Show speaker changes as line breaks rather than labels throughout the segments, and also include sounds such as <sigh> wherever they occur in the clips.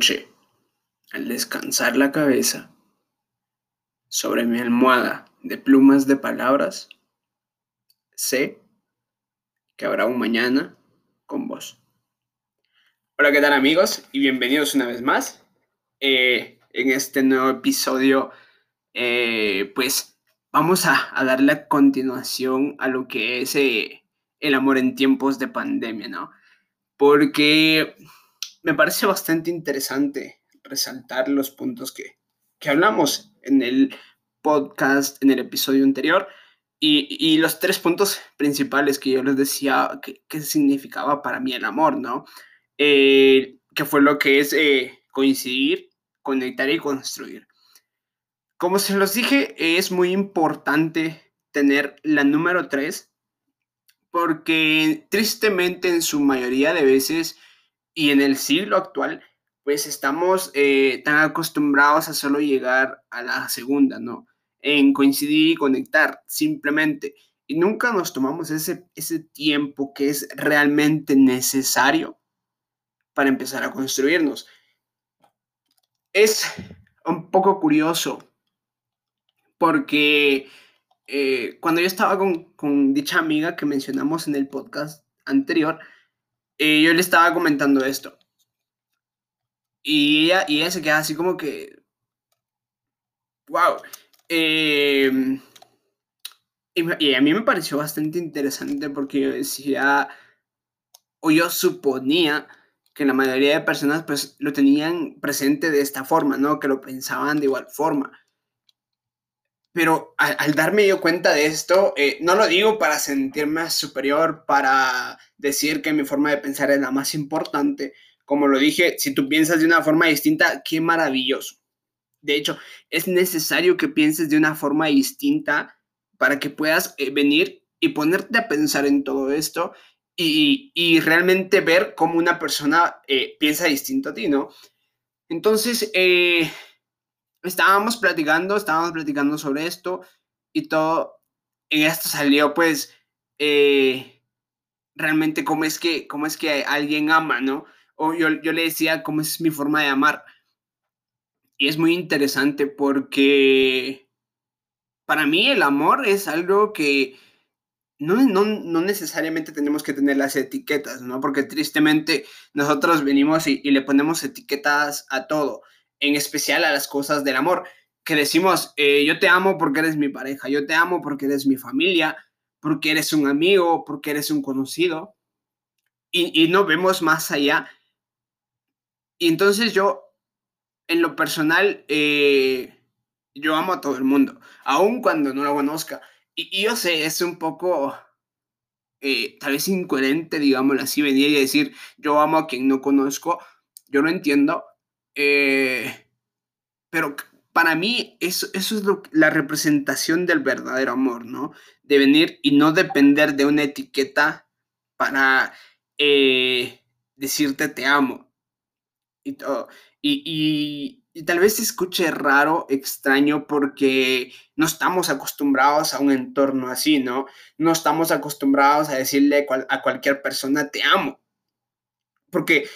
noche, al descansar la cabeza sobre mi almohada de plumas de palabras, sé que habrá un mañana con vos. Hola, ¿qué tal amigos? Y bienvenidos una vez más eh, en este nuevo episodio. Eh, pues vamos a, darle a continuación a lo que es eh, el amor en tiempos de pandemia, ¿no? Porque me parece bastante interesante resaltar los puntos que, hablamos en el podcast, en el episodio anterior, y, los tres puntos principales que yo les decía que, significaba para mí el amor, ¿no? Eh, que fue lo que es eh, coincidir, conectar y construir. Como se los dije, es muy importante tener la número tres, porque tristemente en su mayoría de veces y en el siglo actual, pues estamos eh, tan acostumbrados a solo llegar a la segunda, ¿no? En coincidir y conectar, simplemente. Y nunca nos tomamos ese, ese tiempo que es realmente necesario para empezar a construirnos. Es un poco curioso porque eh, cuando yo estaba con, con dicha amiga que mencionamos en el podcast anterior, eh, yo le estaba comentando esto. Y ella, y se queda así como que. ¡Wow! Em, y, a mí me pareció bastante interesante porque yo decía. O yo suponía que la mayoría de personas pues lo tenían presente de esta forma, ¿no? Que lo pensaban de igual forma. Pero al, darme yo cuenta de esto, eh, no lo digo para sentirme superior, para decir que mi forma de pensar es la más importante. Como lo dije, si tú piensas de una forma distinta, qué maravilloso. De hecho, es necesario que pienses de una forma distinta para que puedas eh, venir y ponerte a pensar en todo esto y, realmente ver cómo una persona eh, piensa distinto a ti, ¿no? Entonces, estábamos platicando, estábamos platicando sobre esto y todo, en esto salió pues eh, realmente cómo es, que, cómo es que alguien ama, ¿no? O yo, yo le decía cómo es mi forma de amar. Y es muy interesante porque para mí el amor es algo que no, no, no, necesariamente tenemos que tener las etiquetas, ¿no? Porque tristemente nosotros venimos y, y le ponemos etiquetas a todo en especial a las cosas del amor, que decimos, eh, yo te amo porque eres mi pareja, yo te amo porque eres mi familia, porque eres un amigo, porque eres un conocido, y, no vemos más allá. Y entonces yo, en lo personal, eh, yo amo a todo el mundo, aun cuando no lo conozca. Y, yo sé, es un poco, eh, tal vez incoherente, digámoslo así, venir y decir, yo amo a quien no conozco, yo lo entiendo, eh, pero para mí eso, eso es la representación del verdadero amor, ¿no? De venir y no depender de una etiqueta para eh, decirte te amo y todo. Y, tal vez se escuche raro, extraño, porque no estamos acostumbrados a un entorno así, ¿no? No estamos acostumbrados a decirle a cualquier persona te amo. Porque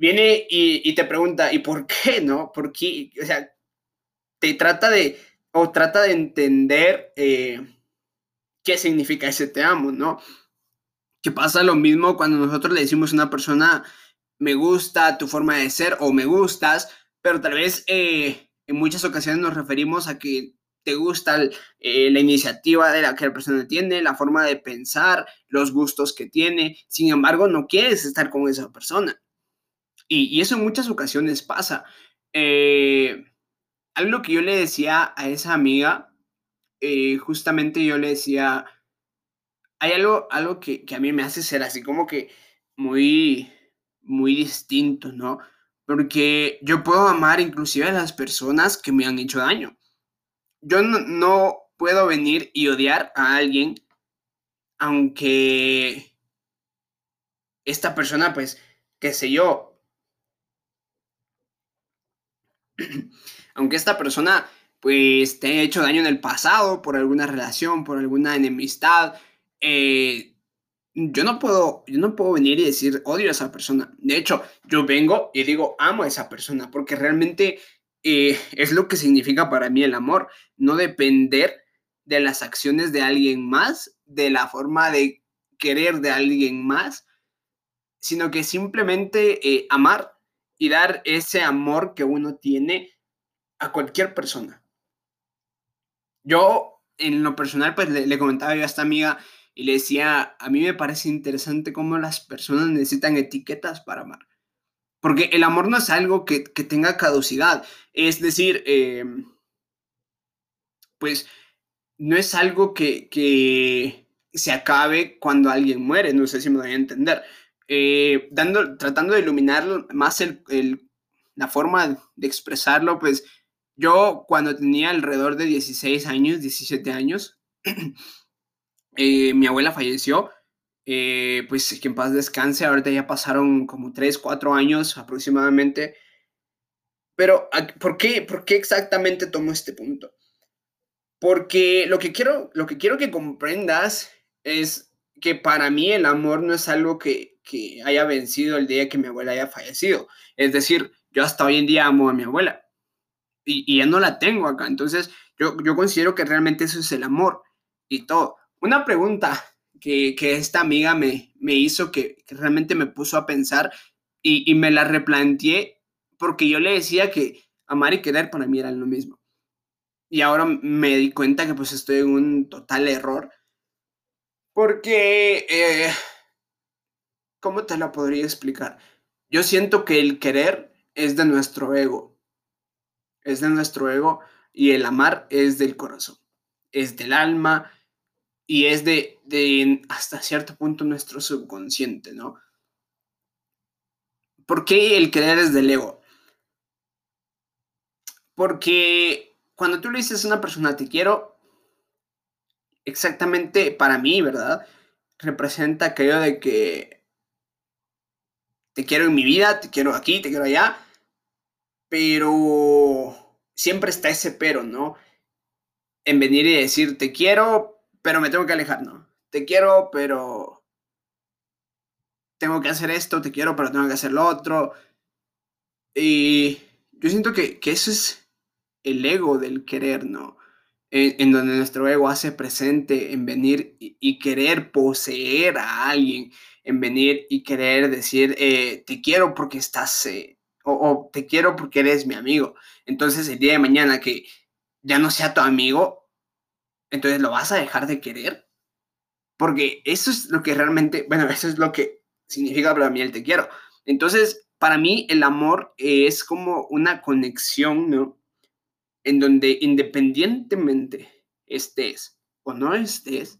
viene y, te pregunta, ¿y por qué, no? ¿Por qué? O sea, te trata de, o trata de entender eh, qué significa ese te amo, ¿no? Que pasa lo mismo cuando nosotros le decimos a una persona, me gusta tu forma de ser o me gustas, pero tal vez eh, en muchas ocasiones nos referimos a que te gusta eh, la iniciativa de la que la persona tiene, la forma de pensar, los gustos que tiene, sin embargo no quieres estar con esa persona. Y, eso en muchas ocasiones pasa. Eh, algo que yo le decía a esa amiga, eh, justamente yo le decía, hay algo, algo que, a mí me hace ser así como que muy, muy distinto, ¿no? Porque yo puedo amar inclusive a las personas que me han hecho daño. Yo no, no puedo venir y odiar a alguien, aunque esta persona, pues, qué sé yo, <clears throat> aunque esta persona pues te haya hecho daño en el pasado por alguna relación, por alguna enemistad, eh, yo no puedo, yo no puedo venir y decir odio a esa persona. De hecho, yo vengo y digo amo a esa persona porque realmente eh, es lo que significa para mí el amor. No depender de las acciones de alguien más, de la forma de querer de alguien más, sino que simplemente eh, amar y dar ese amor que uno tiene a cualquier persona. Yo, en lo personal, pues le, comentaba a esta amiga y le decía, a mí me parece interesante cómo las personas necesitan etiquetas para amar. Porque el amor no es algo que, tenga caducidad. Es decir, em, pues no es algo que, se acabe cuando alguien muere. No sé si me voy a entender. Eh, dando, tratando de iluminar más la forma de expresarlo, pues yo cuando tenía alrededor de 16 años, 17 años, <clears throat> Eh, mi abuela falleció, eh, pues que en paz descanse, ahorita ya pasaron como 3, 4 años aproximadamente. Pero, ¿por qué, ¿por qué exactamente tomo este punto? Porque lo que, quiero, lo que quiero que comprendas es que para mí el amor no es algo que, que haya vencido el día que mi abuela haya fallecido. Es decir, yo hasta hoy en día amo a mi abuela y, y ya no la tengo acá. Entonces, yo, yo considero que realmente eso es el amor y todo. Una pregunta que, esta amiga me, me hizo que, realmente me puso a pensar y, me la replanteé porque yo le decía que amar y querer para mí eran lo mismo. Y ahora me di cuenta que pues estoy en un total error. Porque, eh, ¿cómo te lo podría explicar? Yo siento que el querer es de nuestro ego. Es de nuestro ego y el amar es del corazón. Es del alma, y es de, de hasta cierto punto nuestro subconsciente, ¿no? ¿Por qué el querer es del ego? Porque cuando tú le dices a una persona te quiero, exactamente para mí, ¿verdad? Representa aquello de que te quiero en mi vida, te quiero aquí, te quiero allá, pero siempre está ese pero, ¿no? En venir y decir te quiero, pero me tengo que alejar, ¿no? Te quiero, pero tengo que hacer esto, te quiero, pero tengo que hacer lo otro. Y yo siento que, eso es el ego del querer, ¿no? En, donde nuestro ego hace presente en venir y, querer poseer a alguien, en venir y querer decir, eh, te quiero porque estás, eh, o, te quiero porque eres mi amigo. Entonces el día de mañana que ya no sea tu amigo, entonces lo vas a dejar de querer. Porque eso es lo que realmente, bueno, <laughs> eso es lo que significa para mí el te quiero. Entonces, para mí el amor es como una conexión, ¿no? En donde independientemente estés o no estés,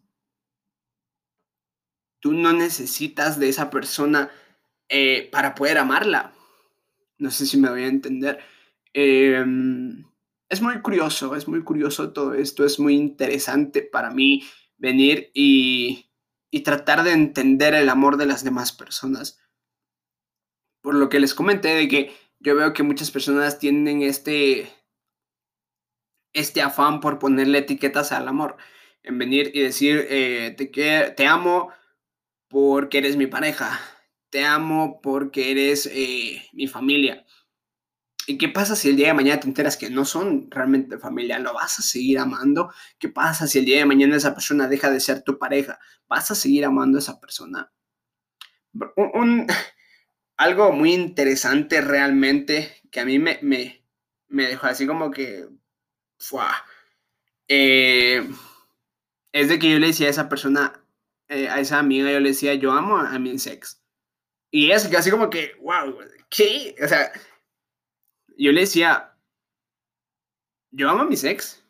tú no necesitas de esa persona eh, para poder amarla. No sé si me voy a entender. Eh, es muy curioso, es muy curioso todo esto, es muy interesante para mí venir y, tratar de entender el amor de las demás personas. Por lo que les comenté de que yo veo que muchas personas tienen este, este afán por ponerle etiquetas al amor, en venir y decir, eh, te, te amo porque eres mi pareja, te amo porque eres eh, mi familia ¿Y qué pasa si el día de mañana te enteras que no son realmente familia? ¿Lo vas a seguir amando? ¿Qué pasa si el día de mañana esa persona deja de ser tu pareja? ¿Vas a seguir amando a esa persona? Un, <laughs> algo muy interesante realmente que a mí me, me, dejó así como que... Eh, es de que yo le decía a esa persona, eh, a esa amiga, yo le decía, yo amo a, a mi ex. Y es que así como que, wow, ¿qué? O sea, yo le decía, yo amo a mis ex,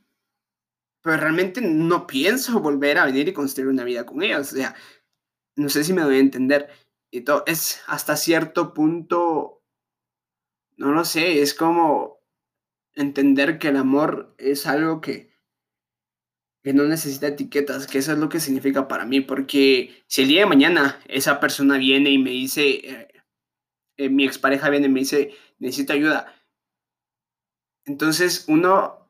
pero realmente no pienso volver a venir y construir una vida con ellos. O sea, no sé si me doy a entender. Y todo es hasta cierto punto, no lo sé, es como entender que el amor es algo que, que no necesita etiquetas, que eso es lo que significa para mí, porque si el día de mañana esa persona viene y me dice, eh, eh, mi expareja viene y me dice, necesito ayuda, entonces, uno,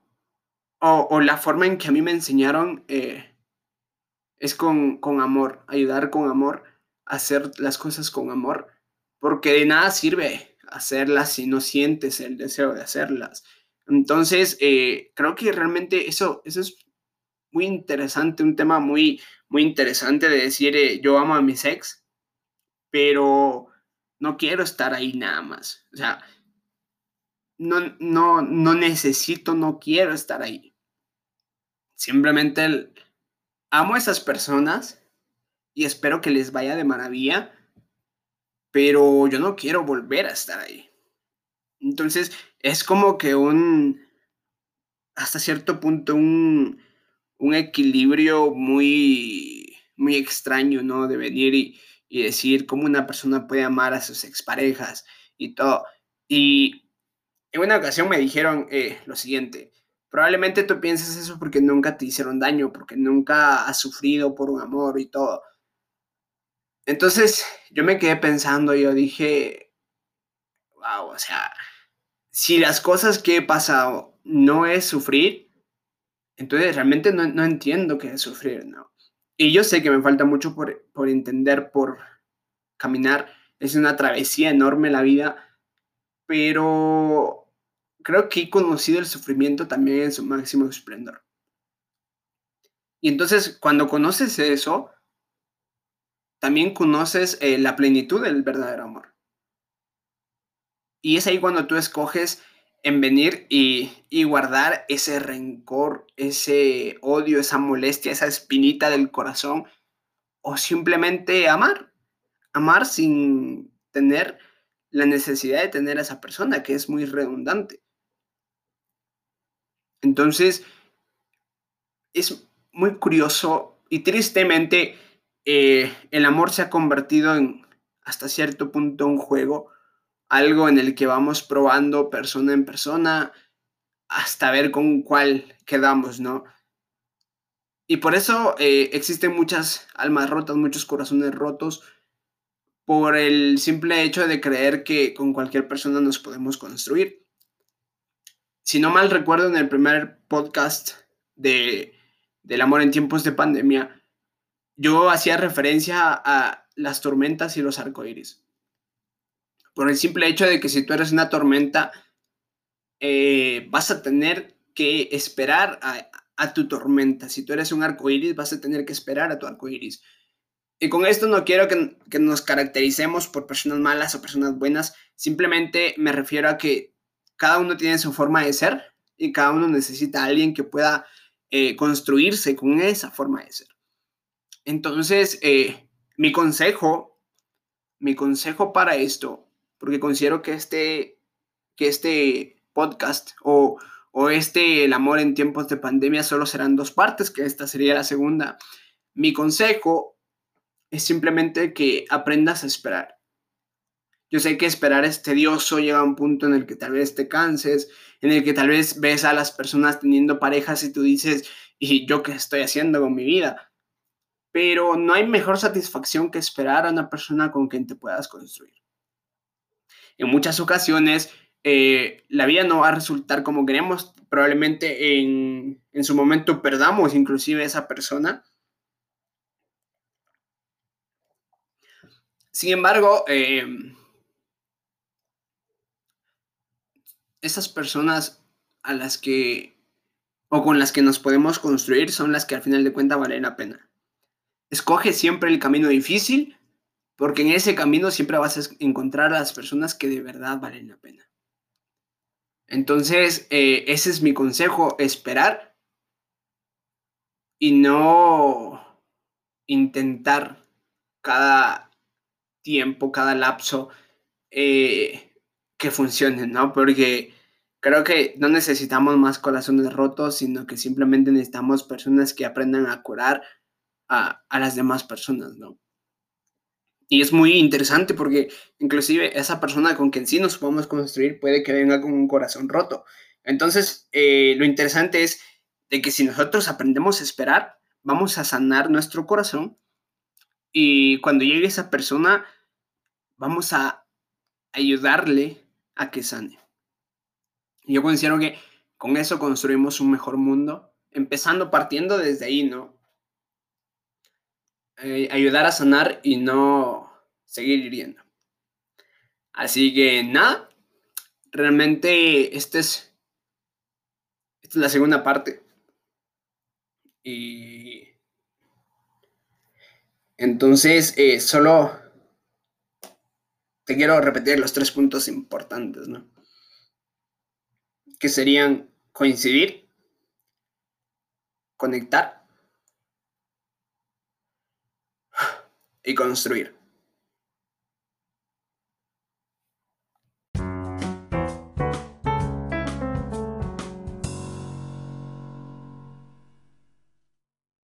o, la forma en que a mí me enseñaron eh, es con, con amor, ayudar con amor, hacer las cosas con amor, porque de nada sirve hacerlas si no sientes el deseo de hacerlas. Entonces, eh, creo que realmente eso, eso es muy interesante, un tema muy, muy interesante de decir, eh, yo amo a mi ex, pero no quiero estar ahí nada más. O sea, no, no, no necesito, no quiero estar ahí. Simplemente amo a esas personas y espero que les vaya de maravilla, pero yo no quiero volver a estar ahí. Entonces, es como que un, hasta cierto punto, un, un equilibrio muy, muy extraño, ¿no? De venir y, y decir cómo una persona puede amar a sus exparejas y todo. Y en una ocasión me dijeron eh, lo siguiente, probablemente tú pienses eso porque nunca te hicieron daño, porque nunca has sufrido por un amor y todo. Entonces yo me quedé pensando, yo dije, wow, o sea, si las cosas que he pasado no es sufrir, entonces realmente no, no entiendo qué es sufrir, ¿no? Y yo sé que me falta mucho por, por entender, por caminar. Es una travesía enorme la vida, pero creo que he conocido el sufrimiento también en su máximo esplendor. Y entonces, cuando conoces eso, también conoces eh, la plenitud del verdadero amor. Y es ahí cuando tú escoges en venir y, y, guardar ese rencor, ese odio, esa molestia, esa espinita del corazón, o simplemente amar, amar sin tener la necesidad de tener a esa persona, que es muy redundante. Entonces, es muy curioso y tristemente eh, el amor se ha convertido en hasta cierto punto un juego, algo en el que vamos probando persona en persona hasta ver con cuál quedamos, ¿no? Y por eso eh, existen muchas almas rotas, muchos corazones rotos, por el simple hecho de creer que con cualquier persona nos podemos construir si no mal recuerdo, en el primer podcast de, del amor en tiempos de pandemia, yo hacía referencia a las tormentas y los arcoíris. Por el simple hecho de que si tú eres una tormenta, eh, vas a tener que esperar a, tu tormenta. Si tú eres un arcoíris, vas a tener que esperar a tu arcoíris. Y con esto no quiero que, que, nos caractericemos por personas malas o personas buenas, simplemente me refiero a que cada uno tiene su forma de ser y cada uno necesita a alguien que pueda eh, construirse con esa forma de ser. Entonces, eh, mi consejo, mi consejo para esto, porque considero que este, que este podcast o, o este El amor en tiempos de pandemia solo serán dos partes, que esta sería la segunda. Mi consejo es simplemente que aprendas a esperar. Yo sé que esperar es tedioso, llega a un punto en el que tal vez te canses, en el que tal vez ves a las personas teniendo parejas y tú dices, ¿y yo qué estoy haciendo con mi vida? Pero no hay mejor satisfacción que esperar a una persona con quien te puedas construir. En muchas ocasiones, eh, la vida no va a resultar como queremos, probablemente en, en su momento perdamos inclusive esa persona. Sin embargo, eh, esas personas a las que o con las que nos podemos construir son las que al final de cuentas valen la pena. Escoge siempre el camino difícil porque en ese camino siempre vas a encontrar a las personas que de verdad valen la pena. Entonces, eh, ese es mi consejo, esperar y no intentar cada tiempo, cada lapso, eh, que funcionen, ¿no? Porque creo que no necesitamos más corazones rotos, sino que simplemente necesitamos personas que aprendan a curar a, las demás personas, ¿no? Y es muy interesante porque inclusive esa persona con quien sí nos podemos construir puede que venga con un corazón roto. Entonces, eh, lo interesante es de que si nosotros aprendemos a esperar, vamos a sanar nuestro corazón y cuando llegue esa persona, vamos a ayudarle a que sane. Yo considero que con eso construimos un mejor mundo, empezando partiendo desde ahí, ¿no? Eh, ayudar a sanar y no seguir hiriendo. Así que nada, realmente este es, esta es la segunda parte. Y entonces eh, solo te quiero repetir los tres puntos importantes, ¿no? Que serían coincidir, conectar y construir.